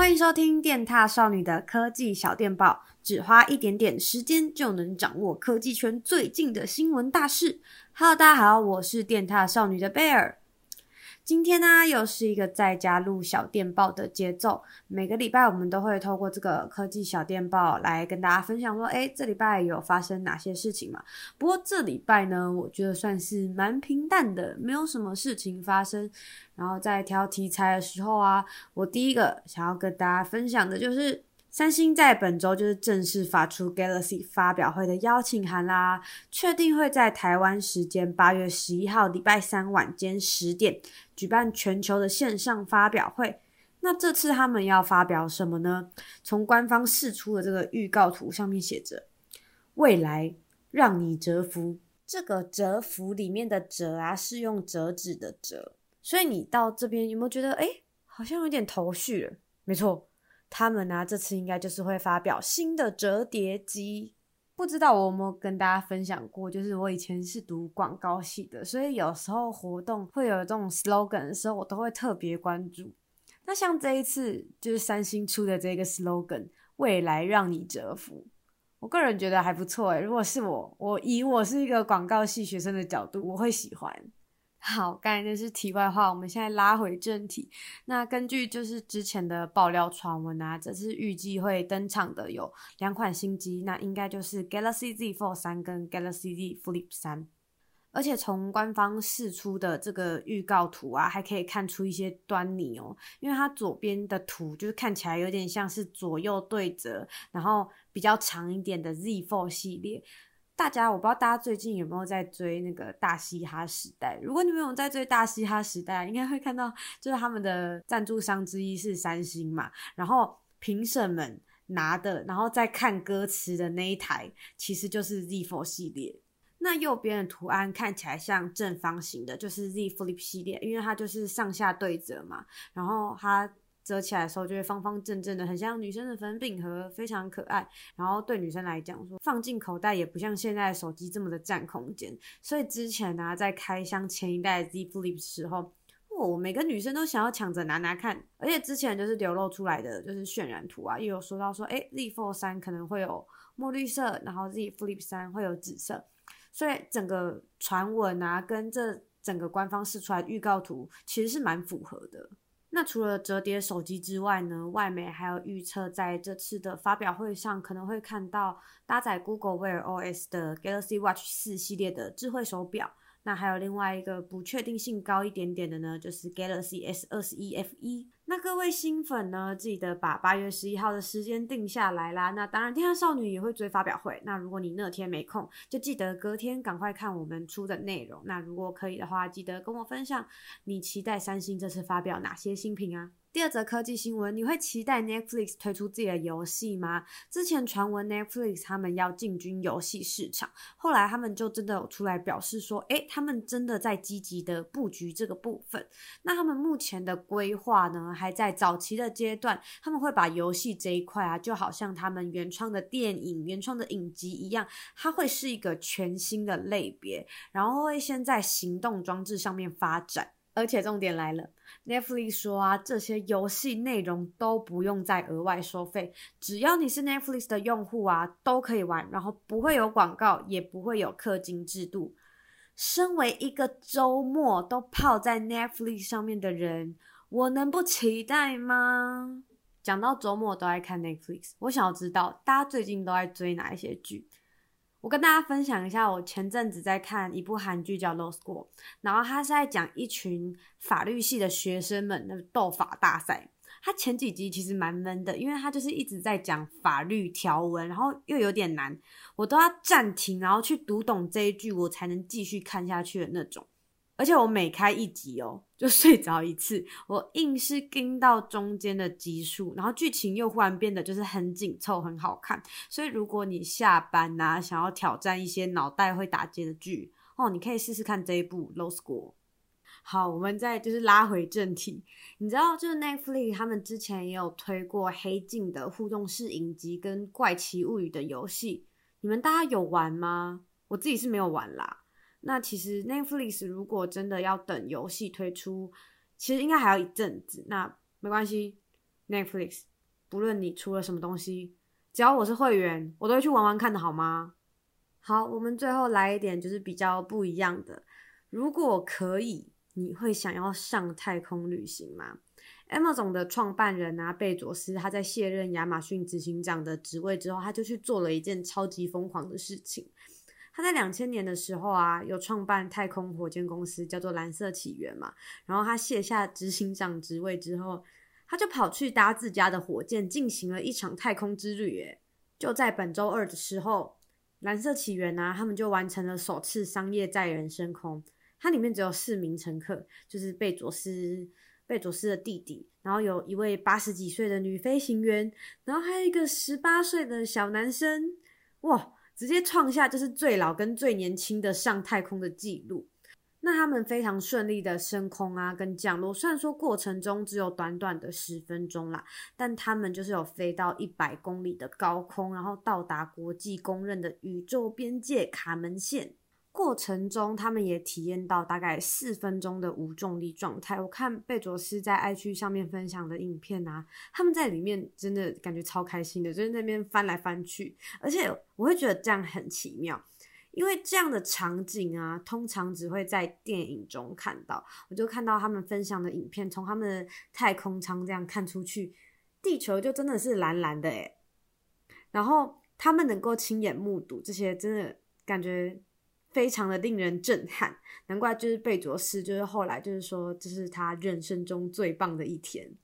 欢迎收听电踏少女的科技小电报，只花一点点时间就能掌握科技圈最近的新闻大事。Hello，大家好，我是电踏少女的贝尔。今天呢，又是一个在家录小电报的节奏。每个礼拜，我们都会透过这个科技小电报来跟大家分享说，哎，这礼拜有发生哪些事情嘛？不过这礼拜呢，我觉得算是蛮平淡的，没有什么事情发生。然后在挑题材的时候啊，我第一个想要跟大家分享的就是。三星在本周就是正式发出 Galaxy 发表会的邀请函啦，确定会在台湾时间八月十一号礼拜三晚间十点举办全球的线上发表会。那这次他们要发表什么呢？从官方释出的这个预告图上面写着“未来让你折服”，这个“折服”里面的“折”啊是用折纸的“折”，所以你到这边有没有觉得哎，好像有点头绪了？没错。他们呢、啊，这次应该就是会发表新的折叠机。不知道我有没有跟大家分享过，就是我以前是读广告系的，所以有时候活动会有这种 slogan 的时候，我都会特别关注。那像这一次就是三星出的这个 slogan，未来让你折服，我个人觉得还不错诶。如果是我，我以我是一个广告系学生的角度，我会喜欢。好，刚才那是题外话，我们现在拉回正题。那根据就是之前的爆料传闻啊，这次预计会登场的有两款新机，那应该就是 Galaxy Z Fold 三跟 Galaxy Z Flip 三。而且从官方释出的这个预告图啊，还可以看出一些端倪哦，因为它左边的图就是看起来有点像是左右对折，然后比较长一点的 Z Fold 系列。大家，我不知道大家最近有没有在追那个大嘻哈时代。如果你们有在追大嘻哈时代，应该会看到，就是他们的赞助商之一是三星嘛。然后评审们拿的，然后再看歌词的那一台，其实就是 Z Fold 系列。那右边的图案看起来像正方形的，就是 Z Flip 系列，因为它就是上下对折嘛。然后它。折起来的时候就会方方正正的，很像女生的粉饼盒，非常可爱。然后对女生来讲说，放进口袋也不像现在手机这么的占空间。所以之前呢、啊，在开箱前一代 Z Flip 的时候，哦，每个女生都想要抢着拿拿看。而且之前就是流露出来的就是渲染图啊，又有说到说，哎，Z Fold 三可能会有墨绿色，然后 Z Flip 三会有紫色。所以整个传闻啊，跟这整个官方释出来的预告图其实是蛮符合的。那除了折叠手机之外呢，外媒还有预测，在这次的发表会上可能会看到搭载 Google Wear OS 的 Galaxy Watch 四系列的智慧手表。那还有另外一个不确定性高一点点的呢，就是 Galaxy S 二十一 F 一。那各位新粉呢，记得把八月十一号的时间定下来啦。那当然，电獭少女也会追发表会。那如果你那天没空，就记得隔天赶快看我们出的内容。那如果可以的话，记得跟我分享你期待三星这次发表哪些新品啊？第二则科技新闻，你会期待 Netflix 推出自己的游戏吗？之前传闻 Netflix 他们要进军游戏市场，后来他们就真的有出来表示说，诶，他们真的在积极的布局这个部分。那他们目前的规划呢，还在早期的阶段，他们会把游戏这一块啊，就好像他们原创的电影、原创的影集一样，它会是一个全新的类别，然后会先在行动装置上面发展。而且重点来了，Netflix 说啊，这些游戏内容都不用再额外收费，只要你是 Netflix 的用户啊，都可以玩，然后不会有广告，也不会有氪金制度。身为一个周末都泡在 Netflix 上面的人，我能不期待吗？讲到周末都爱看 Netflix，我想要知道大家最近都爱追哪一些剧。我跟大家分享一下，我前阵子在看一部韩剧叫《Law School》，然后它是在讲一群法律系的学生们的斗法大赛。它前几集其实蛮闷的，因为它就是一直在讲法律条文，然后又有点难，我都要暂停，然后去读懂这一句，我才能继续看下去的那种。而且我每开一集哦，就睡着一次。我硬是跟到中间的集数，然后剧情又忽然变得就是很紧凑，很好看。所以如果你下班呐，想要挑战一些脑袋会打结的剧哦，你可以试试看这一部《Low School》。好，我们再就是拉回正题。你知道，就是 Netflix 他们之前也有推过《黑镜》的互动式影集跟《怪奇物语》的游戏，你们大家有玩吗？我自己是没有玩啦。那其实 Netflix 如果真的要等游戏推出，其实应该还要一阵子。那没关系，Netflix 不论你出了什么东西，只要我是会员，我都会去玩玩看的，好吗？好，我们最后来一点就是比较不一样的。如果可以，你会想要上太空旅行吗？Amazon 的创办人啊，贝佐斯，他在卸任亚马逊执行长的职位之后，他就去做了一件超级疯狂的事情。他在两千年的时候啊，有创办太空火箭公司，叫做蓝色起源嘛。然后他卸下执行长职位之后，他就跑去搭自家的火箭，进行了一场太空之旅。诶，就在本周二的时候，蓝色起源啊，他们就完成了首次商业载人升空。它里面只有四名乘客，就是贝佐斯、贝佐斯的弟弟，然后有一位八十几岁的女飞行员，然后还有一个十八岁的小男生，哇！直接创下就是最老跟最年轻的上太空的记录。那他们非常顺利的升空啊，跟降落。虽然说过程中只有短短的十分钟啦，但他们就是有飞到一百公里的高空，然后到达国际公认的宇宙边界卡门线。过程中，他们也体验到大概四分钟的无重力状态。我看贝佐斯在 IG 上面分享的影片啊，他们在里面真的感觉超开心的，就是那边翻来翻去。而且我会觉得这样很奇妙，因为这样的场景啊，通常只会在电影中看到。我就看到他们分享的影片，从他们的太空舱这样看出去，地球就真的是蓝蓝的诶。然后他们能够亲眼目睹这些，真的感觉。非常的令人震撼，难怪就是贝佐斯，就是后来就是说这是他人生中最棒的一天。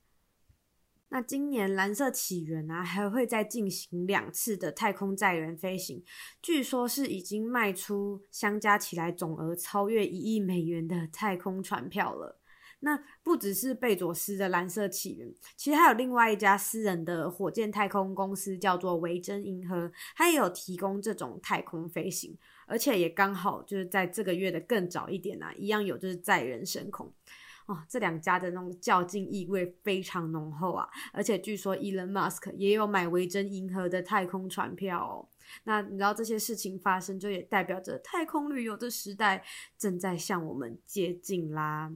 那今年蓝色起源啊，还会再进行两次的太空载人飞行，据说是已经卖出相加起来总额超越一亿美元的太空船票了。那不只是贝佐斯的蓝色起源，其实还有另外一家私人的火箭太空公司叫做维珍银河，它也有提供这种太空飞行，而且也刚好就是在这个月的更早一点啊，一样有就是载人升空哦。这两家的那种较劲意味非常浓厚啊，而且据说 Elon Musk 也有买维珍银河的太空船票哦。那你知道这些事情发生，就也代表着太空旅游的时代正在向我们接近啦。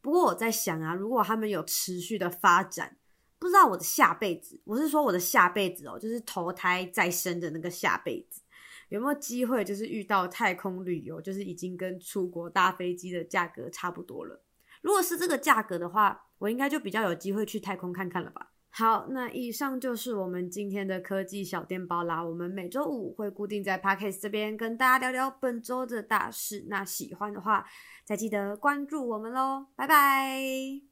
不过我在想啊，如果他们有持续的发展，不知道我的下辈子，我是说我的下辈子哦，就是投胎再生的那个下辈子，有没有机会就是遇到太空旅游，就是已经跟出国搭飞机的价格差不多了？如果是这个价格的话，我应该就比较有机会去太空看看了吧。好，那以上就是我们今天的科技小电报啦。我们每周五会固定在 Podcast 这边跟大家聊聊本周的大事。那喜欢的话，再记得关注我们喽。拜拜。